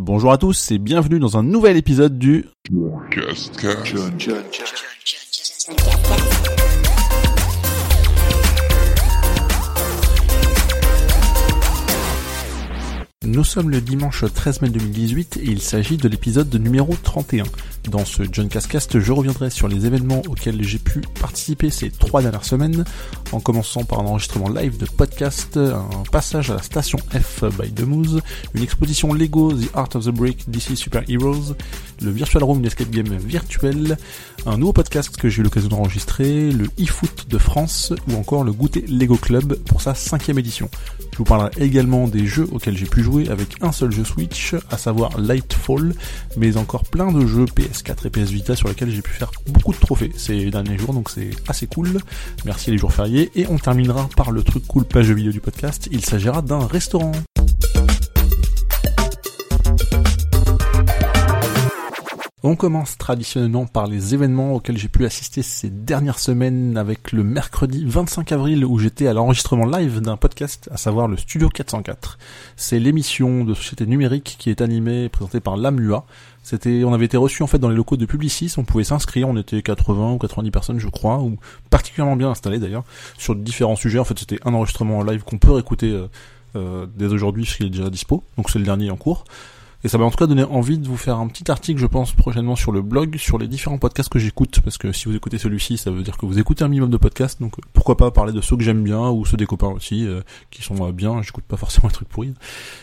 Bonjour à tous et bienvenue dans un nouvel épisode du Nous sommes le dimanche 13 mai 2018 et il s'agit de l'épisode numéro 31. Dans ce John Cascast, je reviendrai sur les événements auxquels j'ai pu participer ces trois dernières semaines, en commençant par un enregistrement live de podcast, un passage à la station F by The Moose, une exposition Lego The Art of the Brick DC Super Heroes, le Virtual Room d'Escape Game virtuel, un nouveau podcast que j'ai eu l'occasion d'enregistrer, le eFoot de France ou encore le Goûter Lego Club pour sa cinquième édition. Je vous parlerai également des jeux auxquels j'ai pu jouer avec un seul jeu Switch, à savoir Lightfall, mais encore plein de jeux PS4 et PS Vita sur lesquels j'ai pu faire beaucoup de trophées ces derniers jours, donc c'est assez cool. Merci les jours fériés, et on terminera par le truc cool page vidéo du podcast, il s'agira d'un restaurant. On commence traditionnellement par les événements auxquels j'ai pu assister ces dernières semaines avec le mercredi 25 avril où j'étais à l'enregistrement live d'un podcast, à savoir le Studio 404. C'est l'émission de société numérique qui est animée et présentée par Lamua. C'était, on avait été reçu en fait dans les locaux de Publicis, on pouvait s'inscrire, on était 80 ou 90 personnes je crois, ou particulièrement bien installés d'ailleurs, sur différents sujets. En fait c'était un enregistrement live qu'on peut réécouter euh, euh, dès aujourd'hui puisqu'il est déjà dispo, donc c'est le dernier en cours. Et ça m'a en tout cas donné envie de vous faire un petit article, je pense, prochainement sur le blog, sur les différents podcasts que j'écoute, parce que si vous écoutez celui-ci, ça veut dire que vous écoutez un minimum de podcasts, donc pourquoi pas parler de ceux que j'aime bien, ou ceux des copains aussi, euh, qui sont euh, bien, j'écoute pas forcément un truc pourri.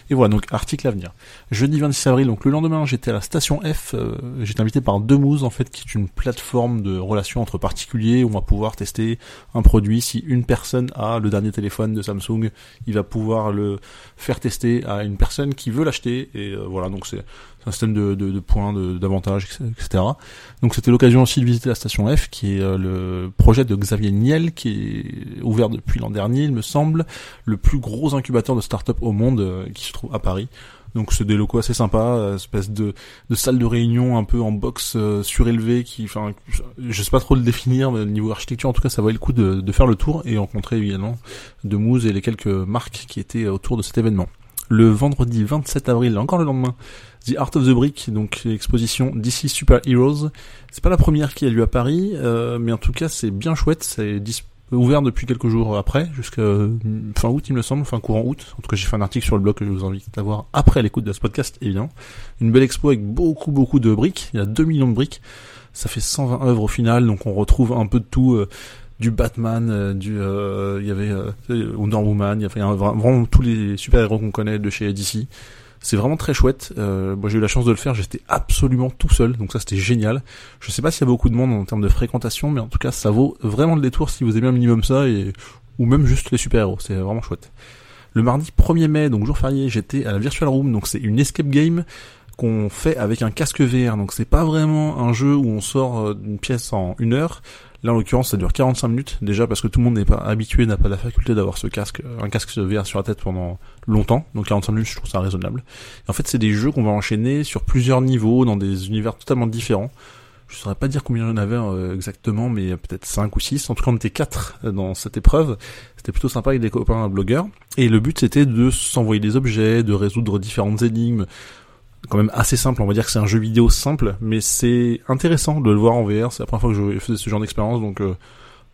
Et voilà, donc article à venir. Jeudi 26 avril, donc le lendemain, j'étais à la station F, euh, j'étais invité par Demouze, en fait, qui est une plateforme de relations entre particuliers, où on va pouvoir tester un produit. Si une personne a le dernier téléphone de Samsung, il va pouvoir le faire tester à une personne qui veut l'acheter, et voilà, donc c'est un système de, de, points, d'avantages, etc. Donc c'était l'occasion aussi de visiter la station F, qui est euh, le projet de Xavier Niel, qui est ouvert depuis l'an dernier, il me semble, le plus gros incubateur de start-up au monde, euh, qui se trouve à Paris. Donc c'est des locaux assez sympas, euh, espèce de, de salle de réunion un peu en box surélevé qui, enfin, je sais pas trop le définir, mais niveau architecture en tout cas ça valait le coup de, de faire le tour et rencontrer évidemment de et les quelques marques qui étaient autour de cet événement le vendredi 27 avril, encore le lendemain, The Art of the Brick, donc l'exposition DC Super Heroes. C'est pas la première qui a lieu à Paris, euh, mais en tout cas c'est bien chouette, c'est ouvert depuis quelques jours après, jusqu'à fin août il me semble, fin courant août. En tout cas j'ai fait un article sur le blog que je vous invite à voir après l'écoute de ce podcast évidemment. Une belle expo avec beaucoup beaucoup de briques, il y a 2 millions de briques, ça fait 120 œuvres au final, donc on retrouve un peu de tout. Du Batman, euh, du euh, il y avait euh, Wonder Woman, il y avait vraiment tous les super-héros qu'on connaît de chez DC. C'est vraiment très chouette. Euh, moi j'ai eu la chance de le faire, j'étais absolument tout seul, donc ça c'était génial. Je sais pas s'il y a beaucoup de monde en termes de fréquentation, mais en tout cas ça vaut vraiment le détour si vous aimez un minimum ça et ou même juste les super-héros, c'est vraiment chouette. Le mardi 1er mai, donc jour férié, j'étais à la Virtual Room, donc c'est une escape game qu'on fait avec un casque VR. Donc c'est pas vraiment un jeu où on sort d'une pièce en une heure. Là, en l'occurrence, ça dure 45 minutes, déjà parce que tout le monde n'est pas habitué, n'a pas la faculté d'avoir ce casque, un casque VR sur la tête pendant longtemps. Donc 45 minutes, je trouve ça raisonnable. en fait, c'est des jeux qu'on va enchaîner sur plusieurs niveaux, dans des univers totalement différents. Je saurais pas dire combien il y en avait euh, exactement, mais peut-être 5 ou 6. En tout cas, on était 4 euh, dans cette épreuve. C'était plutôt sympa avec des copains blogueurs. Et le but, c'était de s'envoyer des objets, de résoudre différentes énigmes, quand même assez simple. On va dire que c'est un jeu vidéo simple, mais c'est intéressant de le voir en VR. C'est la première fois que je faisais ce genre d'expérience, donc euh,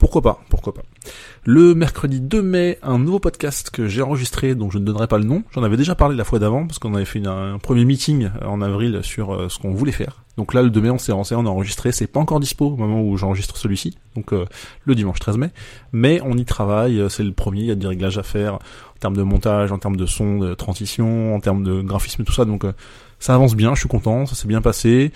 pourquoi pas, pourquoi pas. Le mercredi 2 mai, un nouveau podcast que j'ai enregistré, dont je ne donnerai pas le nom. J'en avais déjà parlé la fois d'avant, parce qu'on avait fait un premier meeting en avril sur euh, ce qu'on voulait faire. Donc là, le 2 mai, on s'est lancé, on a enregistré. C'est pas encore dispo au moment où j'enregistre celui-ci, donc euh, le dimanche 13 mai. Mais on y travaille, c'est le premier, il y a des réglages à faire en termes de montage, en termes de son, de transition, en termes de graphisme tout ça. Donc ça avance bien, je suis content, ça s'est bien passé.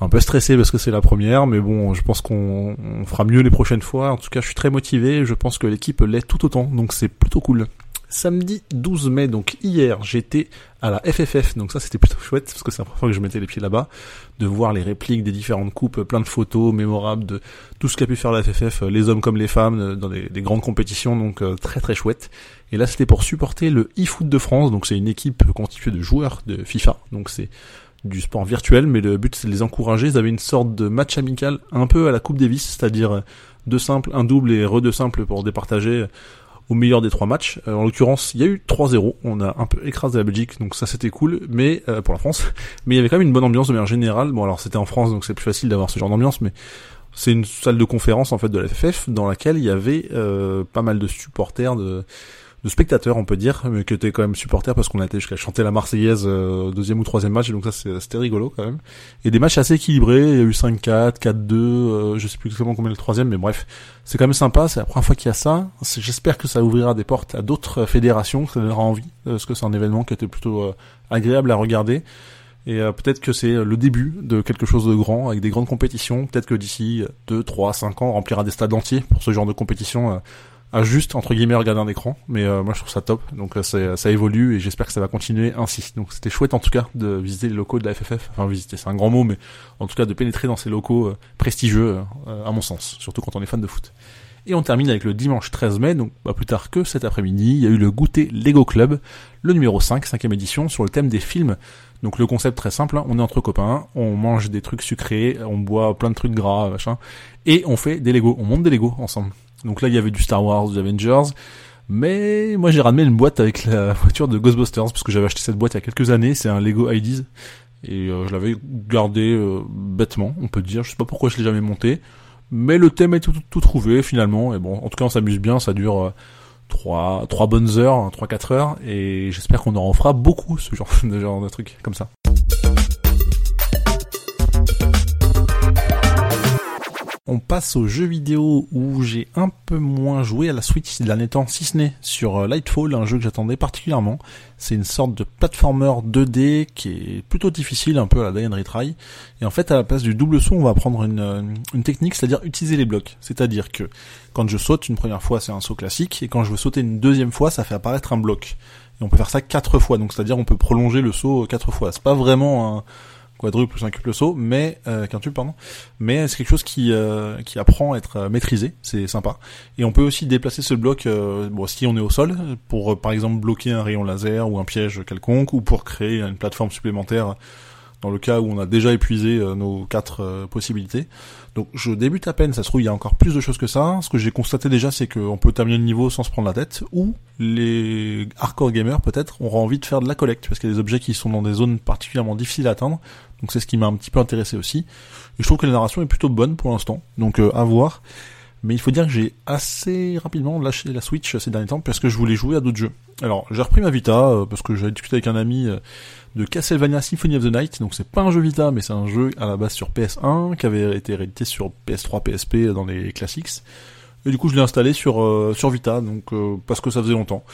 Un peu stressé parce que c'est la première, mais bon, je pense qu'on fera mieux les prochaines fois. En tout cas, je suis très motivé, je pense que l'équipe l'est tout autant, donc c'est plutôt cool. Samedi 12 mai, donc hier, j'étais à la FFF, donc ça c'était plutôt chouette, parce que c'est la première fois que je mettais les pieds là-bas, de voir les répliques des différentes coupes, plein de photos mémorables de tout ce qu'a pu faire la FFF, les hommes comme les femmes, dans des, grandes compétitions, donc euh, très très chouette. Et là c'était pour supporter le eFoot de France, donc c'est une équipe constituée de joueurs de FIFA, donc c'est du sport virtuel, mais le but c'est de les encourager. Ils avaient une sorte de match amical un peu à la Coupe Davis, c'est-à-dire deux simples, un double et re deux simples pour départager au meilleur des trois matchs. Euh, en l'occurrence, il y a eu 3-0. On a un peu écrasé la Belgique, donc ça c'était cool, mais euh, pour la France. Mais il y avait quand même une bonne ambiance de manière générale. Bon, alors c'était en France, donc c'est plus facile d'avoir ce genre d'ambiance, mais c'est une salle de conférence en fait de la FFF dans laquelle il y avait euh, pas mal de supporters de de spectateurs, on peut dire, mais qui étaient quand même supporters parce qu'on a été jusqu'à chanter la Marseillaise euh, deuxième ou troisième match, donc ça c'était rigolo quand même. Et des matchs assez équilibrés, il y a eu 5-4, 4-2, euh, je sais plus exactement combien le troisième, mais bref, c'est quand même sympa, c'est la première fois qu'il y a ça. J'espère que ça ouvrira des portes à d'autres fédérations, que ça donnera envie, euh, parce que c'est un événement qui était plutôt euh, agréable à regarder. Et peut-être que c'est le début de quelque chose de grand, avec des grandes compétitions. Peut-être que d'ici 2, 3, 5 ans, on remplira des stades entiers pour ce genre de compétition à juste entre guillemets regarder un écran. Mais euh, moi je trouve ça top. Donc euh, ça évolue et j'espère que ça va continuer ainsi. Donc c'était chouette en tout cas de visiter les locaux de la FFF enfin visiter c'est un grand mot mais en tout cas de pénétrer dans ces locaux euh, prestigieux à mon sens. Surtout quand on est fan de foot. Et on termine avec le dimanche 13 mai, donc pas plus tard que cet après-midi, il y a eu le goûter Lego Club, le numéro 5, cinquième édition, sur le thème des films. Donc le concept très simple, hein, on est entre copains, on mange des trucs sucrés, on boit plein de trucs gras, machin, et on fait des Lego, on monte des Lego ensemble. Donc là, il y avait du Star Wars, du Avengers. Mais moi j'ai ramené une boîte avec la voiture de Ghostbusters parce que j'avais acheté cette boîte il y a quelques années, c'est un Lego IDs et euh, je l'avais gardé euh, bêtement, on peut dire, je sais pas pourquoi je l'ai jamais monté, mais le thème est tout, tout, trouvé finalement. Et bon, en tout cas on s'amuse bien, ça dure euh, trois trois bonnes heures, trois quatre heures. Et j'espère qu'on en fera beaucoup ce genre de genre de truc comme ça. On passe aux jeux vidéo où j'ai un peu moins joué à la Switch ces derniers temps, si ce n'est sur euh, Lightfall, un jeu que j'attendais particulièrement. C'est une sorte de platformer 2D qui est plutôt difficile, un peu à la Die and Retry. Et en fait, à la place du double saut, on va prendre une, euh, une technique, c'est-à-dire utiliser les blocs. C'est-à-dire que quand je saute une première fois, c'est un saut classique, et quand je veux sauter une deuxième fois, ça fait apparaître un bloc. Et on peut faire ça quatre fois, donc c'est-à-dire on peut prolonger le saut quatre fois. C'est pas vraiment un quadruple ou quintuple saut, mais euh, quintuple pardon, mais c'est quelque chose qui euh, qui apprend à être euh, maîtrisé, c'est sympa. Et on peut aussi déplacer ce bloc, euh, si on est au sol, pour par exemple bloquer un rayon laser ou un piège quelconque, ou pour créer une plateforme supplémentaire dans le cas où on a déjà épuisé nos quatre possibilités. Donc je débute à peine, ça se trouve il y a encore plus de choses que ça. Ce que j'ai constaté déjà c'est qu'on peut terminer le niveau sans se prendre la tête, ou les hardcore gamers peut-être auront envie de faire de la collecte, parce qu'il y a des objets qui sont dans des zones particulièrement difficiles à atteindre, donc c'est ce qui m'a un petit peu intéressé aussi. Et je trouve que la narration est plutôt bonne pour l'instant, donc euh, à voir. Mais il faut dire que j'ai assez rapidement lâché la Switch ces derniers temps parce que je voulais jouer à d'autres jeux. Alors j'ai repris ma Vita euh, parce que j'avais discuté avec un ami euh, de Castlevania Symphony of the Night. Donc c'est pas un jeu Vita, mais c'est un jeu à la base sur PS1 qui avait été réédité sur PS3, PSP dans les classics. Et du coup je l'ai installé sur sur Vita, donc parce que ça faisait longtemps.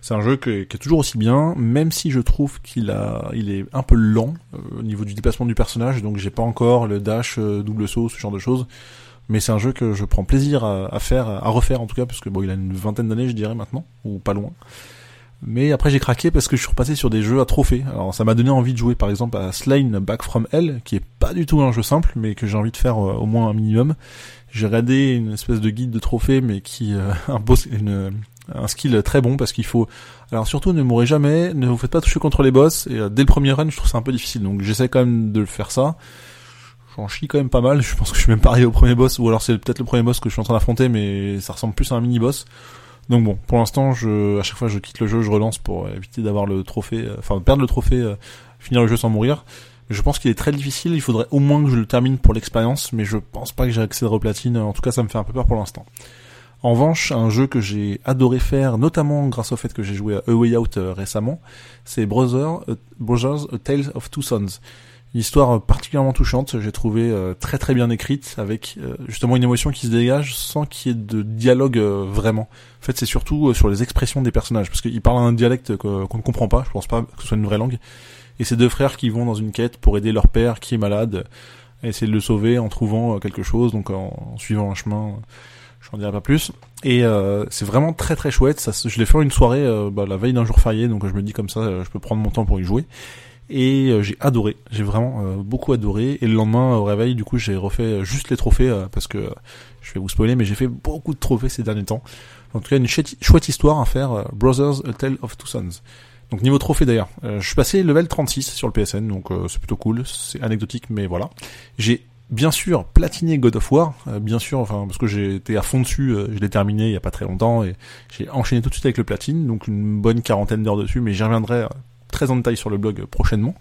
C'est un jeu qui est, toujours aussi bien, même si je trouve qu'il a, il est un peu lent euh, au niveau du déplacement du personnage, donc j'ai pas encore le dash, euh, double saut, ce genre de choses. Mais c'est un jeu que je prends plaisir à, faire, à refaire en tout cas, parce que bon, il a une vingtaine d'années, je dirais maintenant, ou pas loin. Mais après j'ai craqué parce que je suis repassé sur des jeux à trophées. Alors ça m'a donné envie de jouer par exemple à Slain Back from Hell, qui est pas du tout un jeu simple, mais que j'ai envie de faire euh, au moins un minimum. J'ai regardé une espèce de guide de trophées, mais qui une, un skill très bon parce qu'il faut. Alors surtout ne mourrez jamais, ne vous faites pas toucher contre les boss et euh, dès le premier run je trouve ça un peu difficile donc j'essaie quand même de le faire ça. J'en chie quand même pas mal, je pense que je suis même pas arrivé au premier boss ou alors c'est peut-être le premier boss que je suis en train d'affronter mais ça ressemble plus à un mini boss. Donc bon, pour l'instant, je, à chaque fois je quitte le jeu, je relance pour éviter d'avoir le trophée, euh, enfin perdre le trophée, euh, finir le jeu sans mourir. Je pense qu'il est très difficile, il faudrait au moins que je le termine pour l'expérience, mais je pense pas que j'ai accès au platine, en tout cas ça me fait un peu peur pour l'instant. En revanche, un jeu que j'ai adoré faire, notamment grâce au fait que j'ai joué à A Way Out euh, récemment, c'est Brothers, euh, Brothers Tales of Two Sons. Une histoire particulièrement touchante, j'ai trouvé euh, très très bien écrite, avec justement une émotion qui se dégage sans qu'il y ait de dialogue vraiment. En fait, c'est surtout sur les expressions des personnages, parce qu'ils parlent un dialecte qu'on ne comprend pas, je pense pas que ce soit une vraie langue. Et ces deux frères qui vont dans une quête pour aider leur père qui est malade, et essayer de le sauver en trouvant quelque chose, donc en suivant un chemin j'en dirai pas plus. Et euh, c'est vraiment très très chouette. Ça, je l'ai fait une soirée euh, bah, la veille d'un jour férié, donc je me dis comme ça, euh, je peux prendre mon temps pour y jouer. Et j'ai adoré, j'ai vraiment beaucoup adoré. Et le lendemain au réveil, du coup, j'ai refait juste les trophées parce que je vais vous spoiler, mais j'ai fait beaucoup de trophées ces derniers temps. En tout cas, une chouette histoire à faire. Brothers, A Tale of Two Sons. Donc niveau trophée d'ailleurs, je suis passé level 36 sur le PSN, donc c'est plutôt cool, c'est anecdotique, mais voilà. J'ai bien sûr platiner God of War, euh, bien sûr, enfin parce que j'ai été à fond dessus, euh, je l'ai terminé il y a pas très longtemps et j'ai enchaîné tout de suite avec le platine, donc une bonne quarantaine d'heures dessus, mais j'y reviendrai euh, très en détail sur le blog prochainement.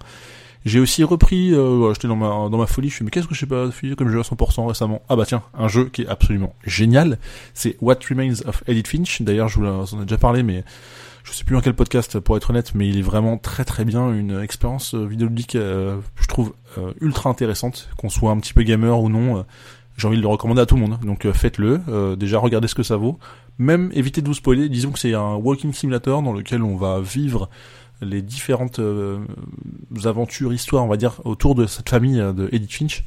J'ai aussi repris, voilà, j'étais dans ma dans ma folie, je suis mais qu'est-ce que je sais pas fait comme jeu à 100% récemment Ah bah tiens, un jeu qui est absolument génial, c'est What Remains of Edith Finch. D'ailleurs, je vous en ai déjà parlé, mais je sais plus dans quel podcast pour être honnête, mais il est vraiment très très bien, une expérience euh, vidéoludique, euh, je trouve euh, ultra intéressante, qu'on soit un petit peu gamer ou non. j'ai envie de le recommander à tout le monde, donc faites-le. déjà regardez ce que ça vaut. Même évitez de vous spoiler. Disons que c'est un walking simulator dans lequel on va vivre les différentes aventures, histoires, on va dire, autour de cette famille de Edith Finch.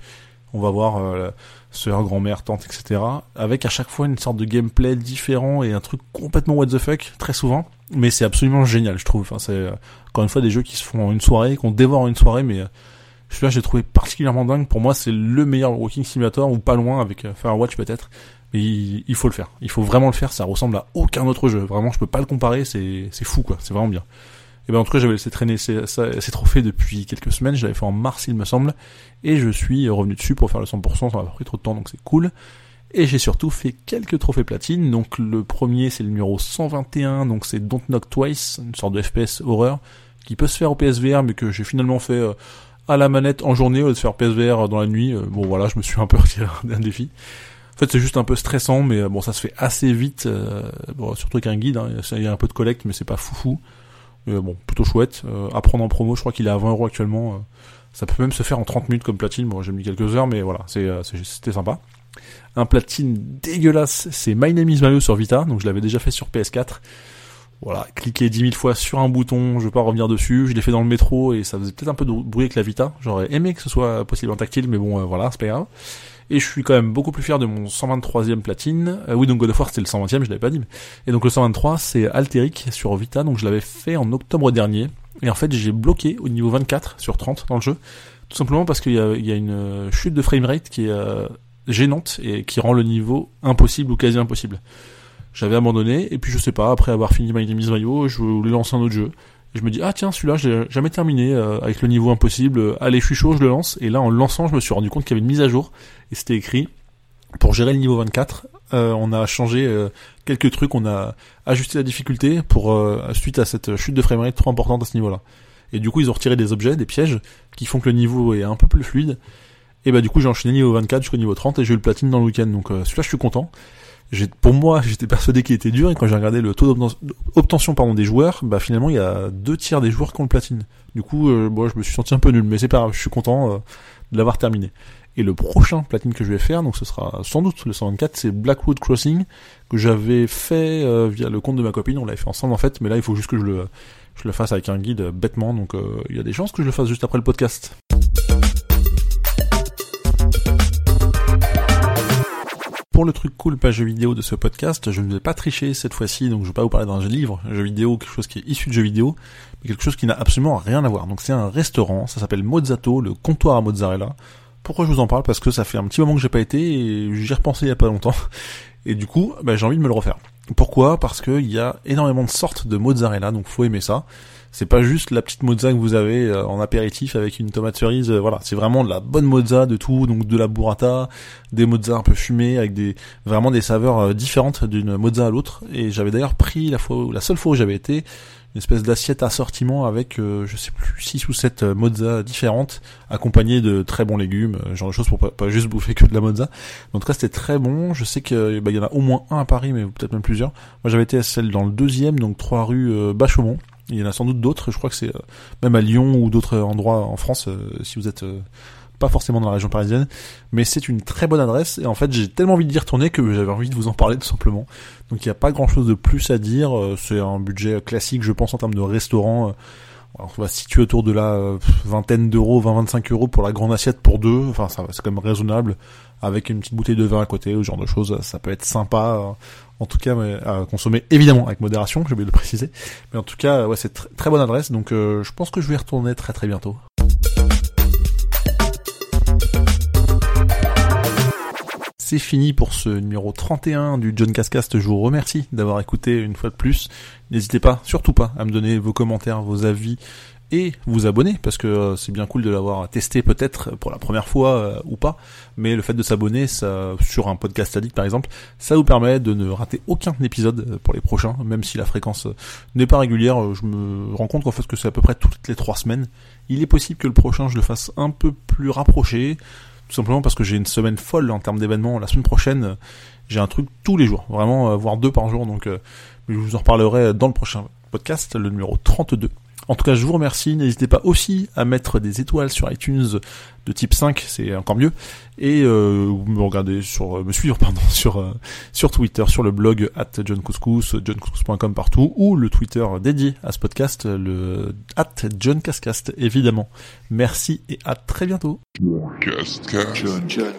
On va voir euh, sœur, grand-mère, tante, etc. Avec à chaque fois une sorte de gameplay différent et un truc complètement what the fuck, très souvent. Mais c'est absolument génial, je trouve. Enfin, c'est euh, encore une fois des jeux qui se font en une soirée, qu'on dévore en une soirée, mais euh, celui-là j'ai trouvé particulièrement dingue. Pour moi, c'est le meilleur Walking Simulator ou pas loin avec euh, Firewatch peut-être. Mais il, faut le faire. Il faut vraiment le faire. Ça ressemble à aucun autre jeu. Vraiment, je peux pas le comparer. C'est fou quoi. C'est vraiment bien. Et ben en tout cas, j'avais laissé traîner ces, trophées depuis quelques semaines. Je l'avais fait en mars, il me semble, et je suis revenu dessus pour faire le 100%. Ça m'a pris trop de temps, donc c'est cool. Et j'ai surtout fait quelques trophées platine. Donc le premier c'est le numéro 121, donc c'est Don't Knock Twice, une sorte de FPS horreur, qui peut se faire au PSVR, mais que j'ai finalement fait euh, à la manette en journée au lieu de faire PSVR dans la nuit. Euh, bon voilà, je me suis un peu retiré d'un défi. En fait c'est juste un peu stressant, mais euh, bon ça se fait assez vite, bon, surtout avec un guide, hein. il y a un peu de collecte, mais c'est pas foufou. Bon, plutôt chouette. à prendre en promo, je crois qu'il est à 20 euros actuellement. ça peut même se faire en 30 minutes comme platine. Bon, j'ai mis quelques heures, mais voilà, c'était sympa un platine dégueulasse, c'est My Name is Mario sur Vita, donc je l'avais déjà fait sur PS4. Voilà, cliquer 10 000 fois sur un bouton, je vais pas revenir dessus, je l'ai fait dans le métro et ça faisait peut-être un peu de bruit avec la Vita. J'aurais aimé que ce soit possible en tactile, mais bon, euh, voilà, c'est pas grave. Et je suis quand même beaucoup plus fier de mon 123e platine. Euh, oui, donc God of War c'était le 120e, je l'avais pas dit. Et donc le 123 c'est Alteric sur Vita, donc je l'avais fait en octobre dernier. Et en fait j'ai bloqué au niveau 24 sur 30 dans le jeu. Tout simplement parce qu'il y a, une euh, chute de framerate qui est gênante et qui rend le niveau impossible ou quasi impossible. J'avais abandonné et puis je sais pas, après avoir fini My Name Mario, je voulais lancer un autre jeu. Et je me dis ah tiens celui-là j'ai jamais terminé euh, avec le niveau impossible. Allez je suis chaud je le lance et là en le lançant je me suis rendu compte qu'il y avait une mise à jour et c'était écrit pour gérer le niveau 24 euh, on a changé euh, quelques trucs, on a ajusté la difficulté pour suite à cette chute de framerate trop importante à ce niveau-là. Et du coup ils ont retiré des objets, des pièges qui font que le niveau est un peu plus fluide et bah du coup j'ai enchaîné niveau 24 jusqu'au niveau 30 et j'ai eu le platine dans le week-end. Donc euh, celui-là je suis content. Pour moi j'étais persuadé qu'il était dur et quand j'ai regardé le taux d'obtention pardon des joueurs, bah finalement il y a deux tiers des joueurs qui ont le platine. Du coup euh, je me suis senti un peu nul mais c'est pas grave, je suis content euh, de l'avoir terminé. Et le prochain platine que je vais faire, donc ce sera sans doute le 124, c'est Blackwood Crossing que j'avais fait euh, via le compte de ma copine. On l'avait fait ensemble en fait, mais là il faut juste que je le je le fasse avec un guide bêtement. Donc il y a des chances que je le fasse juste après le podcast. Pour le truc cool page jeu vidéo de ce podcast, je ne vais pas tricher cette fois-ci, donc je vais pas vous parler d'un livre, jeu vidéo, quelque chose qui est issu de jeu vidéo, mais quelque chose qui n'a absolument rien à voir. Donc c'est un restaurant, ça s'appelle Mozzato, le comptoir à mozzarella. Pourquoi je vous en parle? Parce que ça fait un petit moment que j'ai pas été et j'y ai repensé il y a pas longtemps. Et du coup, bah, j'ai envie de me le refaire. Pourquoi? Parce qu'il y a énormément de sortes de mozzarella, donc faut aimer ça. C'est pas juste la petite mozza que vous avez euh, en apéritif avec une tomate cerise, euh, voilà. C'est vraiment de la bonne mozza de tout, donc de la burrata, des mozzas un peu fumées avec des vraiment des saveurs euh, différentes d'une mozza à l'autre. Et j'avais d'ailleurs pris la fois, la seule fois où j'avais été, une espèce d'assiette assortiment avec je sais plus 6 ou 7 mozza différentes accompagnées de très bons légumes genre de choses pour pas, juste bouffer que de la mozza en tout c'était très bon je sais qu'il bah, y en a au moins un à Paris mais peut-être même plusieurs moi j'avais été à celle dans le deuxième donc 3 rue euh, Bachaumont il y en a sans doute d'autres. Je crois que c'est euh, même à Lyon ou d'autres endroits en France, euh, si vous êtes euh, pas forcément dans la région parisienne. Mais c'est une très bonne adresse. Et en fait, j'ai tellement envie d'y retourner que j'avais envie de vous en parler tout simplement. Donc il n'y a pas grand-chose de plus à dire. C'est un budget classique, je pense, en termes de restaurant. On va se situer autour de la vingtaine d'euros, 20-25 euros pour la grande assiette pour deux. Enfin, ça c'est quand même raisonnable. Avec une petite bouteille de vin à côté, ce genre de choses, ça peut être sympa en tout cas, à consommer évidemment avec modération, j'ai oublié de le préciser. Mais en tout cas, ouais, c'est très bonne adresse, donc euh, je pense que je vais retourner très très bientôt. C'est fini pour ce numéro 31 du John Cascast. Je vous remercie d'avoir écouté une fois de plus. N'hésitez pas, surtout pas, à me donner vos commentaires, vos avis et vous abonner parce que euh, c'est bien cool de l'avoir testé peut-être pour la première fois euh, ou pas, mais le fait de s'abonner sur un podcast addict par exemple, ça vous permet de ne rater aucun épisode euh, pour les prochains, même si la fréquence n'est pas régulière. Je me rends compte qu'en fait que c'est à peu près toutes les trois semaines. Il est possible que le prochain je le fasse un peu plus rapproché, tout simplement parce que j'ai une semaine folle en termes d'événements. La semaine prochaine, j'ai un truc tous les jours, vraiment voire deux par jour, donc je vous en reparlerai dans le prochain podcast, le numéro 32. En tout cas, je vous remercie. N'hésitez pas aussi à mettre des étoiles sur iTunes de type 5, c'est encore mieux. Et euh, vous me regardez sur, me suivre pardon sur euh, sur Twitter, sur le blog at johncouscous, johncouscous.com partout, ou le Twitter dédié à ce podcast, le at johncascast évidemment. Merci et à très bientôt. John, John, John,